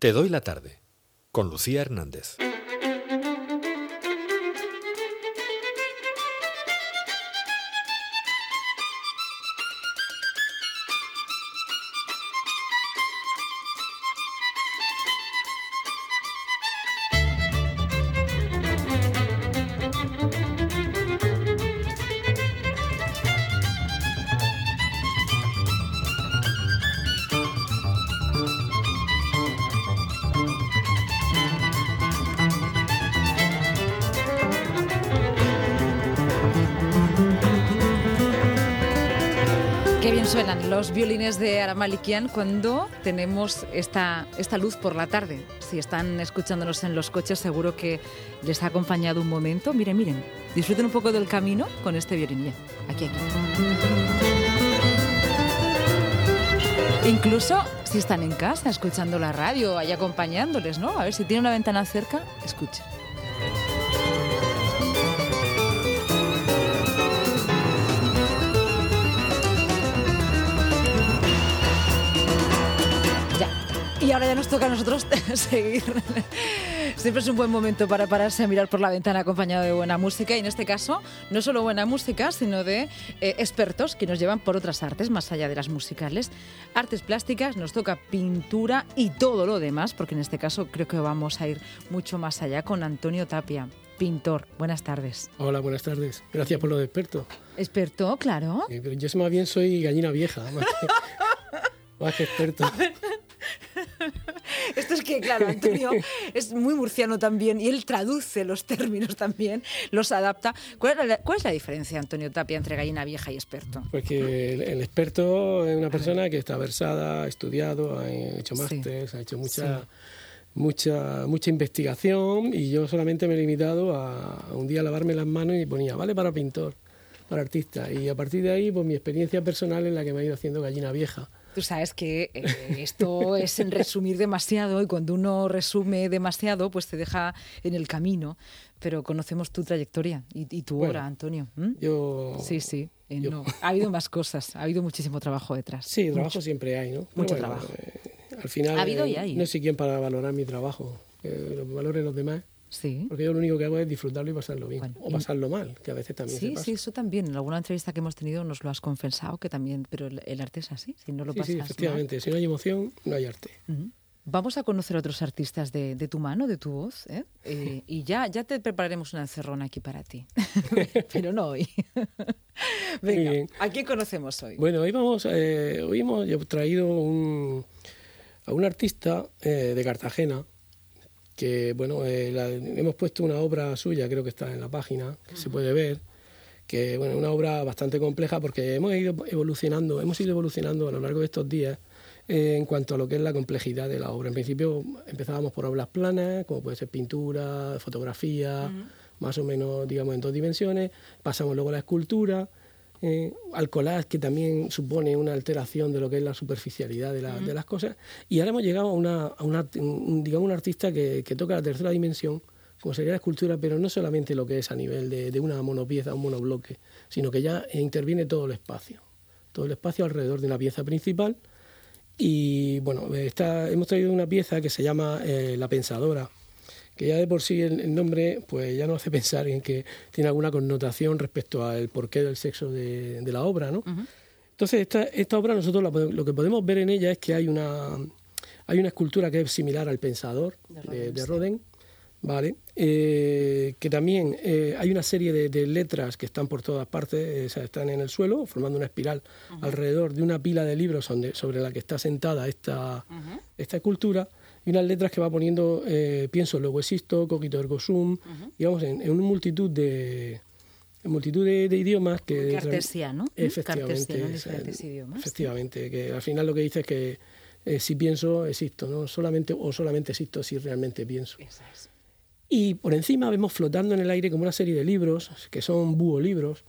Te doy la tarde con Lucía Hernández. Suenan los violines de Aramalikian cuando tenemos esta, esta luz por la tarde. Si están escuchándonos en los coches, seguro que les ha acompañado un momento. Miren, miren, disfruten un poco del camino con este violín. Aquí, aquí. Incluso si están en casa escuchando la radio, ahí acompañándoles, ¿no? A ver si tiene una ventana cerca, escuchen. Y ahora ya nos toca a nosotros seguir. Siempre es un buen momento para pararse a mirar por la ventana acompañado de buena música. Y en este caso, no solo buena música, sino de eh, expertos que nos llevan por otras artes, más allá de las musicales. Artes plásticas, nos toca pintura y todo lo demás, porque en este caso creo que vamos a ir mucho más allá con Antonio Tapia pintor. Buenas tardes. Hola, buenas tardes. Gracias por lo de experto. ¿Experto? Claro. yo más bien soy gallina vieja, más que experto. Esto es que, claro, Antonio es muy murciano también y él traduce los términos también, los adapta. ¿Cuál es la, diferencia, Antonio Tapia, entre gallina vieja y experto? Pues que el, experto es una persona que está versada, ha estudiado, ha hecho másteres, ha hecho mucha... mucha mucha investigación y yo solamente me he limitado a, un día lavarme las manos y ponía, vale para pintor, para artista. Y a partir de ahí, pues mi experiencia personal es la que me ha ido haciendo gallina vieja. Tú sabes que eh, esto es en resumir demasiado y cuando uno resume demasiado, pues te deja en el camino. Pero conocemos tu trayectoria y, tu obra, Antonio. Yo. Sí, sí. Eh, ha habido más cosas, ha habido muchísimo trabajo detrás. Sí, trabajo siempre hay, ¿no? Mucho trabajo. Eh, al final, ha habido y hay. no sé quién para valorar mi trabajo, que lo valoren los demás. Sí. Porque yo lo único que hago es disfrutarlo y pasarlo bien. o pasarlo mal, que a veces también sí, se pasa. Sí, eso también. En alguna entrevista que hemos tenido nos lo has confesado, que también, pero el, arte es así, si no lo sí, Sí, efectivamente. Si no hay emoción, no hay arte. Vamos a conocer otros artistas de, tu mano, de tu voz, ¿eh? Eh, y ya, ya te prepararemos una encerrona aquí para ti. pero no hoy. Venga, ¿a quién conocemos hoy? Bueno, hoy, vamos, eh, hoy hemos traído a un artista de Cartagena, que bueno, eh, hemos puesto una obra suya, creo que está en la página, que se puede ver, que bueno, una obra bastante compleja porque hemos ido evolucionando, hemos ido evolucionando a lo largo de estos días eh, en cuanto a lo que es la complejidad de la obra. En principio empezábamos por obras planas, como puede ser pintura, fotografía, más o menos digamos en dos dimensiones, pasamos luego a la escultura, eh, al collage, que también supone una alteración de lo que es la superficialidad de, de las cosas. Y ahora hemos llegado a, una, a una, un, digamos, un artista que, que, toca la tercera dimensión, como sería la escultura, pero no solamente lo que es a nivel de, de una monopieza, un monobloque, sino que ya interviene todo el espacio, todo el espacio alrededor de una pieza principal. Y bueno, está, hemos traído una pieza que se llama eh, La Pensadora, que ya de por sí el, nombre pues ya no hace pensar en que tiene alguna connotación respecto al porqué del sexo de, la obra, ¿no? Entonces, esta, esta obra nosotros lo que podemos ver en ella es que hay una, hay una escultura que es similar al Pensador de Roden, ¿vale? Eh, que también eh, hay una serie de, letras que están por todas partes, eh, están en el suelo, formando una espiral alrededor de una pila de libros sobre la que está sentada esta, esta escultura y unas letras que va poniendo eh, pienso, luego existo, coquito ergo sum, digamos, en, en, una multitud de multitud de, idiomas que... Cartesiano, efectivamente, en diferentes idiomas. Efectivamente, que al final lo que dice es que eh, si pienso, existo, ¿no? Solamente, o solamente existo si realmente pienso. Y por encima vemos flotando en el aire como una serie de libros, que son búho libros.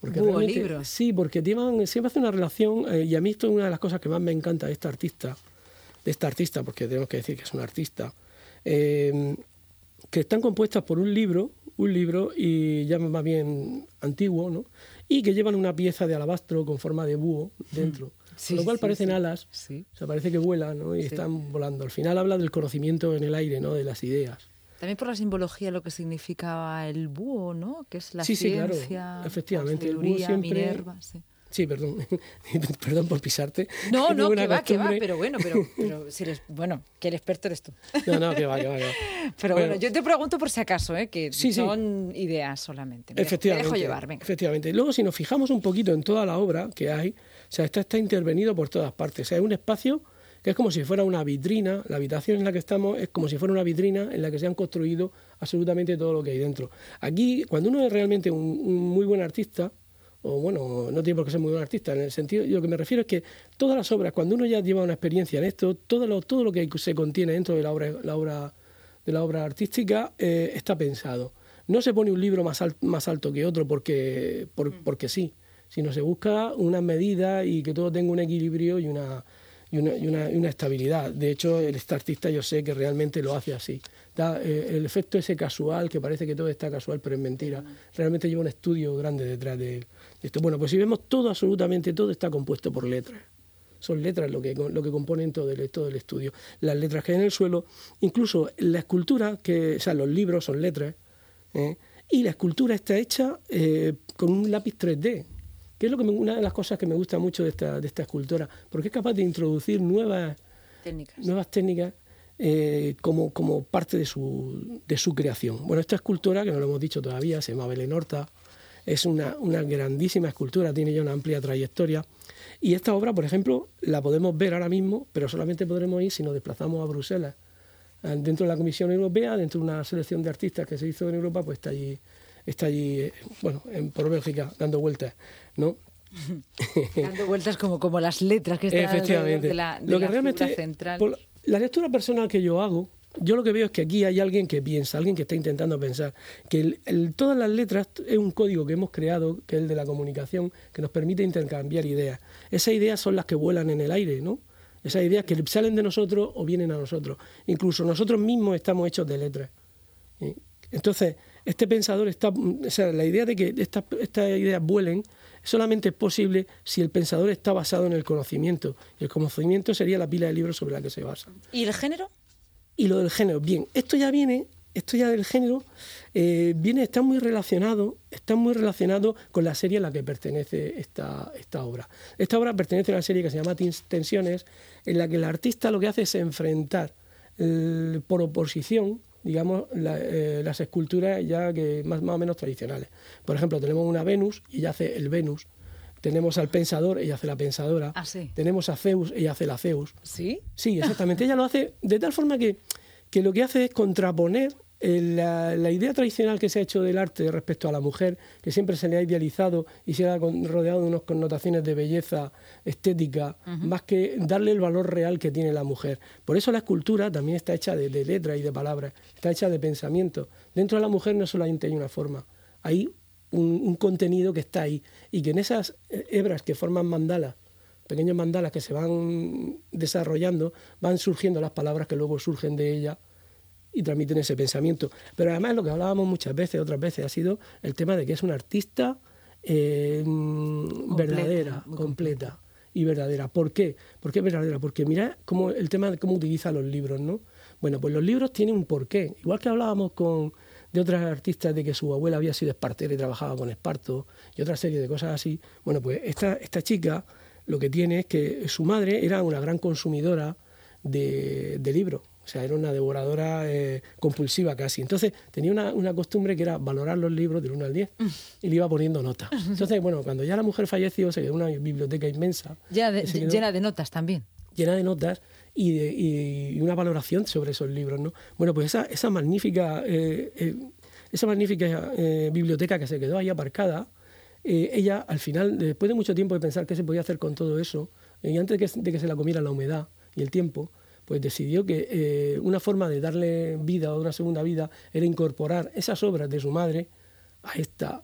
Porque búho libros. Sí, porque siempre hace una relación, eh, y a mí esto es una de las cosas que más me encanta de este artista, de esta artista, porque tenemos que decir que es un artista, eh, que están compuestas por un libro, un libro y ya más bien antiguo, ¿no? y que llevan una pieza de alabastro con forma de búho dentro. Sí, con lo cual sí, parecen sí. alas, Sí. o sea, parece que vuelan ¿no? y Sí. están volando. Al final habla del conocimiento en el aire, ¿no? de las ideas. También por la simbología, lo que significaba el búho, ¿no? Que es la Sí, sí, claro. ciencia, la Efectivamente, el búho siempre- Minerva, sí. Sí, perdón, perdón por pisarte. No, no, que va, que va, pero bueno, pero, pero si eres, bueno, que el experto eres tú. No, no, que va, que va, que va. Pero bueno, Bueno. yo te pregunto por si acaso, ¿eh? que Sí, sí. son ideas solamente. Me dejo- Efectivamente. Me dejo llevar, venga. Efectivamente. Luego, si nos fijamos un poquito en toda la obra que hay, o sea, está, está intervenido por todas partes. O sea, es un espacio que es como si fuera una vitrina, la habitación en la que estamos es como si fuera una vitrina en la que se han construido absolutamente todo lo que hay dentro. Aquí, cuando uno es realmente un, un muy buen artista, o bueno, no tiene por qué ser muy buen artista, en el sentido, yo lo que me refiero es que todas las obras, cuando uno ya lleva una experiencia en esto, todo lo, todo lo que se contiene dentro de la obra, la obra, de la obra artística eh, está pensado. No se pone un libro más, al- más alto que otro porque, por- porque sí, sino se busca unas medidas y que todo tenga un equilibrio y una, y una, y una- y una estabilidad. De hecho, el artista yo sé que realmente lo hace así. Da, eh, el efecto ese casual, que parece que todo está casual, pero es mentira. Realmente lleva un estudio grande detrás de, de esto. Bueno, pues si vemos todo, absolutamente todo está compuesto por letras. Son letras lo que, lo que componen todo el, todo el estudio. Las letras que hay en el suelo, incluso la escultura, que, o sea, los libros son letras, ¿eh? y la escultura está hecha eh, con un lápiz 3D, que es lo que me- una de las cosas que me gusta mucho de esta, de esta escultora, porque es capaz de introducir nuevas, Técnicas. nuevas técnicas eh, como, como parte de su, de su creación. Bueno, esta escultora, que no lo hemos dicho todavía, se llama Belén Horta, es una, una grandísima escultura, tiene ya una amplia trayectoria. Y esta obra, por ejemplo, la podemos ver ahora mismo, pero solamente podremos ir si nos desplazamos a Bruselas. Eh, Dentro de la Comisión Europea, dentro de una selección de artistas que se hizo en Europa, pues está allí, está allí eh, bueno, en, por Bélgica, dando vueltas, ¿no? Dando vueltas como, como las letras que están Efectivamente. de la, de lo que la realmente, central. por la lectura personal que yo hago, yo lo que veo es que aquí hay alguien que piensa, alguien que está intentando pensar, que el- el- todas las letras es un código que hemos creado, que es el de la comunicación, que nos permite intercambiar ideas. Esas ideas son las que vuelan en el aire, ¿no? Esas ideas que salen de nosotros o vienen a nosotros. Incluso nosotros mismos estamos hechos de letras. ¿sí? Entonces, este pensador está, o sea, la idea de que estas, ideas vuelen solamente es posible si el pensador está basado en el conocimiento. Y el conocimiento sería la pila de libros sobre la que se basa. ¿Y el género? Y lo del género, bien, esto ya viene, esto ya del género, eh, viene, está muy relacionado, está muy relacionado con la serie a la que pertenece esta, esta obra. Esta obra pertenece a una serie que se llama Tens- Tensiones, en la que el artista lo que hace es enfrentar eh, por oposición, digamos, la- eh, las esculturas ya que más, más o menos tradicionales. Por ejemplo, tenemos una Venus y ella hace el Venus. Tenemos al pensador, ella hace la pensadora. Ah, sí. Tenemos a Zeus, ella hace la Zeus. ¿Sí? Sí, exactamente. Ella lo hace de tal forma que, que lo que hace es contraponer la, la idea tradicional que se ha hecho del arte respecto a la mujer, que siempre se le ha idealizado y se ha rodeado de unas connotaciones de belleza estética, más que darle el valor real que tiene la mujer. Por eso la escultura también está hecha de, de letras y de palabras, está hecha de pensamiento. Dentro de la mujer no solamente hay una forma, hay un, un contenido que está ahí y que en esas hebras que forman mandalas, pequeños mandalas que se van desarrollando, van surgiendo las palabras que luego surgen de ella y transmiten ese pensamiento. Pero además lo que hablábamos muchas veces, otras veces, ha sido el tema de que es una artista eh, mm, verdadera, completa y verdadera. ¿Por qué? ¿Por qué verdadera? Porque mira cómo el tema de cómo utiliza los libros, ¿no? Bueno, pues los libros tienen un porqué. Igual que hablábamos con de otras artistas de que su abuela había sido espartera y trabajaba con esparto y otra serie de cosas así. Bueno, pues esta, esta chica lo que tiene es que su madre era una gran consumidora de, de libros. O sea, era una devoradora eh, compulsiva casi. Entonces tenía una, una costumbre que era valorar los libros del 1 al 10 y le iba poniendo notas. Entonces, bueno, cuando ya la mujer falleció, se quedó una biblioteca inmensa. Ya de- quedó llena de notas también. llena de notas y, de- y una valoración sobre esos libros, ¿no? Bueno, pues esa, esa magnífica, eh, eh, esa magnífica biblioteca que se quedó ahí aparcada, ella al final, después de mucho tiempo de pensar qué se podía hacer con todo eso, y antes de que, de que se la comiera la humedad y el tiempo, pues decidió que eh, una forma de darle vida o una segunda vida era incorporar esas obras de su madre a esta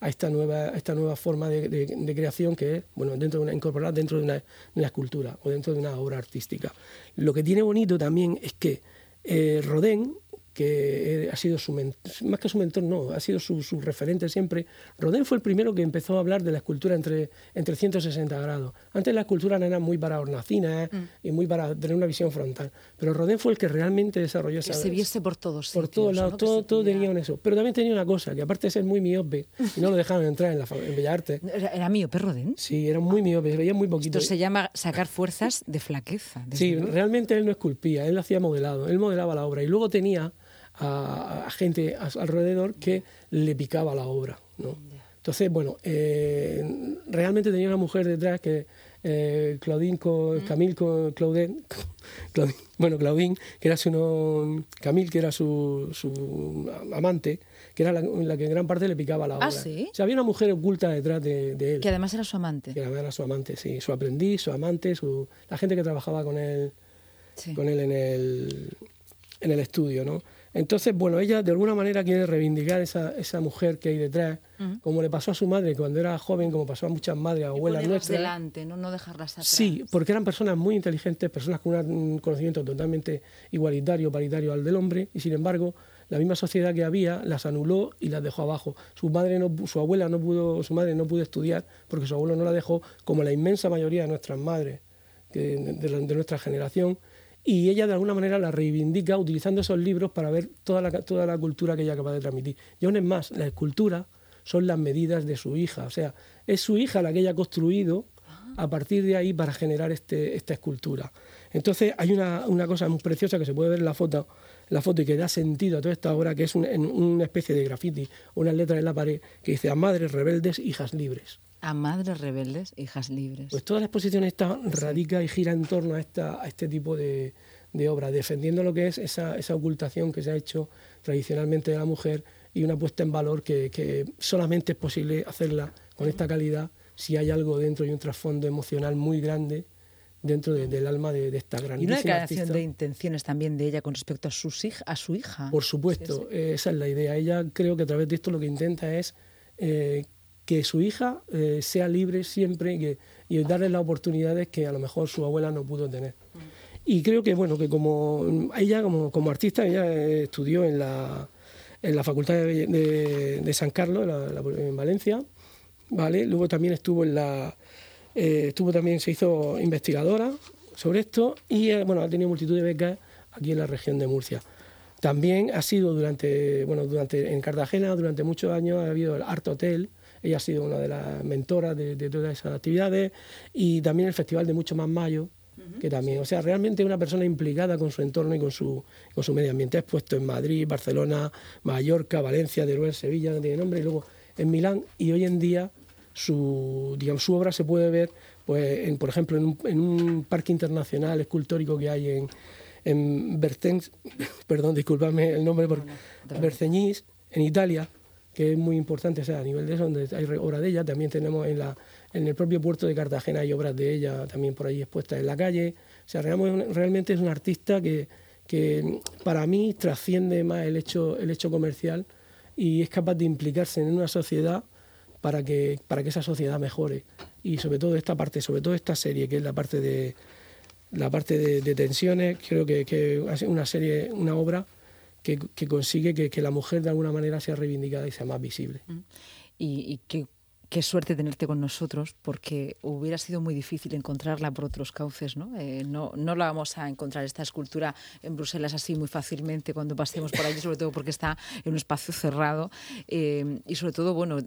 a esta nueva esta nueva forma de, creación que es bueno dentro de una incorporar dentro de una, de una escultura o dentro de una obra artística. Lo que tiene bonito también es que eh, Rodin que ha sido su más que su mentor, no, ha sido su, referente siempre. Rodin fue el primero que empezó a hablar de la escultura entre, entre 160 grados. Antes la escultura era muy para hornacinas mm. y muy para tener una visión frontal, pero Rodin fue el que realmente desarrolló esa... Que se viese por todos Por todos lados, todo, todo tenía eso. Pero también tenía una cosa, que aparte de ser muy miope, y no lo dejaban entrar en, la, en Bellas Artes. ¿Era, era miope Rodin? Sí, era muy miope, se veía muy poquito. Esto se llama sacar fuerzas de flaqueza. Sí, realmente él no esculpía, él hacía modelado, él modelaba la obra y luego tenía a, gente alrededor que le picaba la obra. ¿no? Entonces, bueno, eh, realmente tenía una mujer detrás que eh, Claudine, Camille, Claudine, bueno, Claudine, que era su, Camille, que era su, su amante, que era la, que en gran parte le picaba la ¿Ah, obra. ¿Ah, sí? O sea, había una mujer oculta detrás de, él. Que además era su amante. Que además era su amante, sí. Su aprendiz, su amante, su, la gente que trabajaba con él, con él en el, en el estudio, ¿no? Entonces, bueno, ella de alguna manera quiere reivindicar esa, esa mujer que hay detrás, como le pasó a su madre cuando era joven, como pasó a muchas madres, abuelas nuestras. delante, ¿no? no dejarlas atrás. Sí, porque eran personas muy inteligentes, personas con un conocimiento totalmente igualitario, paritario al del hombre, y sin embargo, la misma sociedad que había las anuló y las dejó abajo. Su madre no, su abuela no pudo, su madre no pudo estudiar porque su abuelo no la dejó, como la inmensa mayoría de nuestras madres de nuestra generación y ella de alguna manera la reivindica utilizando esos libros para ver toda la, toda la cultura que ella capaz de transmitir. Y aún es más, la escultura son las medidas de su hija, o sea, es su hija la que ella ha construido a partir de ahí para generar este, esta escultura. Entonces hay una, una, cosa muy preciosa que se puede ver en la foto, la foto y que da sentido a toda esta obra, que es una especie de graffiti, una letra en la pared que dice a madres rebeldes, hijas libres. A madres rebeldes, hijas libres. Pues toda la exposición está radica y gira en torno a, esta, a este tipo de, de obra, defendiendo lo que es esa, esa, ocultación que se ha hecho tradicionalmente de la mujer y una puesta en valor que, que solamente es posible hacerla con esta calidad si hay algo dentro y un trasfondo emocional muy grande dentro del alma de, esta grandísima Y una declaración de intenciones también de ella con respecto a, sus, a su hija. Por supuesto, esa es la idea. Ella creo que a través de esto lo que intenta es eh, que su hija eh, sea libre siempre y, que, y darle las oportunidades que a lo mejor su abuela no pudo tener. Y creo que bueno que como ella como, como artista ella estudió en la, en la Facultad de, San Carlos en Valencia, vale. Luego también estuvo en la eh, estuvo también se hizo investigadora sobre esto y eh, bueno ha tenido multitud de becas aquí en la región de Murcia. También ha sido durante bueno durante en Cartagena durante muchos años ha habido el Art Hotel ella ha sido una de las mentoras de, todas esas actividades y también el Festival de Mucho Más Mayo, que también, o sea, realmente una persona implicada con su entorno y con su, con su medio ambiente. Ha expuesto en Madrid, Barcelona, Mallorca, Valencia, Teruel, Sevilla, no tiene nombre, y luego en Milán, y hoy en día su, digamos, su obra se puede ver, pues, en, por ejemplo, en un, en un parque internacional escultórico que hay en, en Bertens, perdón, discúlpame el nombre, por, Berceñís, en Italia, que es muy importante, o sea, a nivel de eso, donde hay obra de ella, también tenemos en, la, en el propio puerto de Cartagena hay obras de ella también por ahí expuestas en la calle. O sea, realmente es un artista que, que para mí trasciende más el hecho, el hecho comercial y es capaz de implicarse en una sociedad para que, para que esa sociedad mejore. Y sobre todo esta parte, sobre todo esta serie, que es la parte de la parte de, tensiones, creo que, que una serie, una obra que, consigue que, la mujer de alguna manera sea reivindicada y sea más visible. Mm. Y, y que qué suerte tenerte con nosotros, porque hubiera sido muy difícil encontrarla por otros cauces, ¿no? Eh, no, no la vamos a encontrar esta escultura en Bruselas así muy fácilmente cuando pasemos por allí, sobre todo porque está en un espacio cerrado eh, y sobre todo, bueno,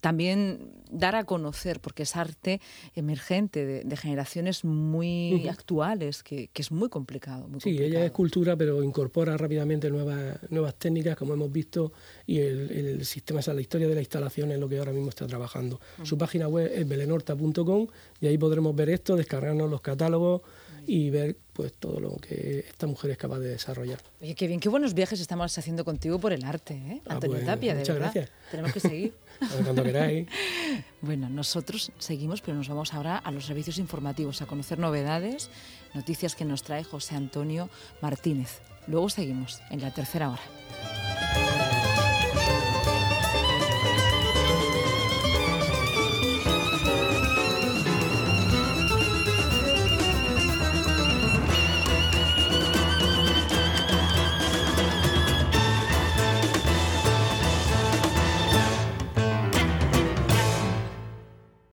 también dar a conocer, porque es arte emergente de, generaciones muy actuales, que, es muy complicado. sí, ella es cultura, pero incorpora rápidamente nuevas, nuevas técnicas, como hemos visto, y el, el sistema, o la historia de la instalación es lo que ahora mismo está trabajando. Su página web es belenorta.com y ahí podremos ver esto, descargarnos los catálogos y ver pues todo lo que esta mujer es capaz de desarrollar. Oye, qué bien, qué buenos viajes estamos haciendo contigo por el arte, ¿eh? Ah, Antonio pues, Tapia, de muchas verdad. gracias. Tenemos que seguir. Cuando queráis. bueno, nosotros seguimos, pero nos vamos ahora a los servicios informativos, a conocer novedades, noticias que nos trae José Antonio Martínez. Luego seguimos en la tercera hora.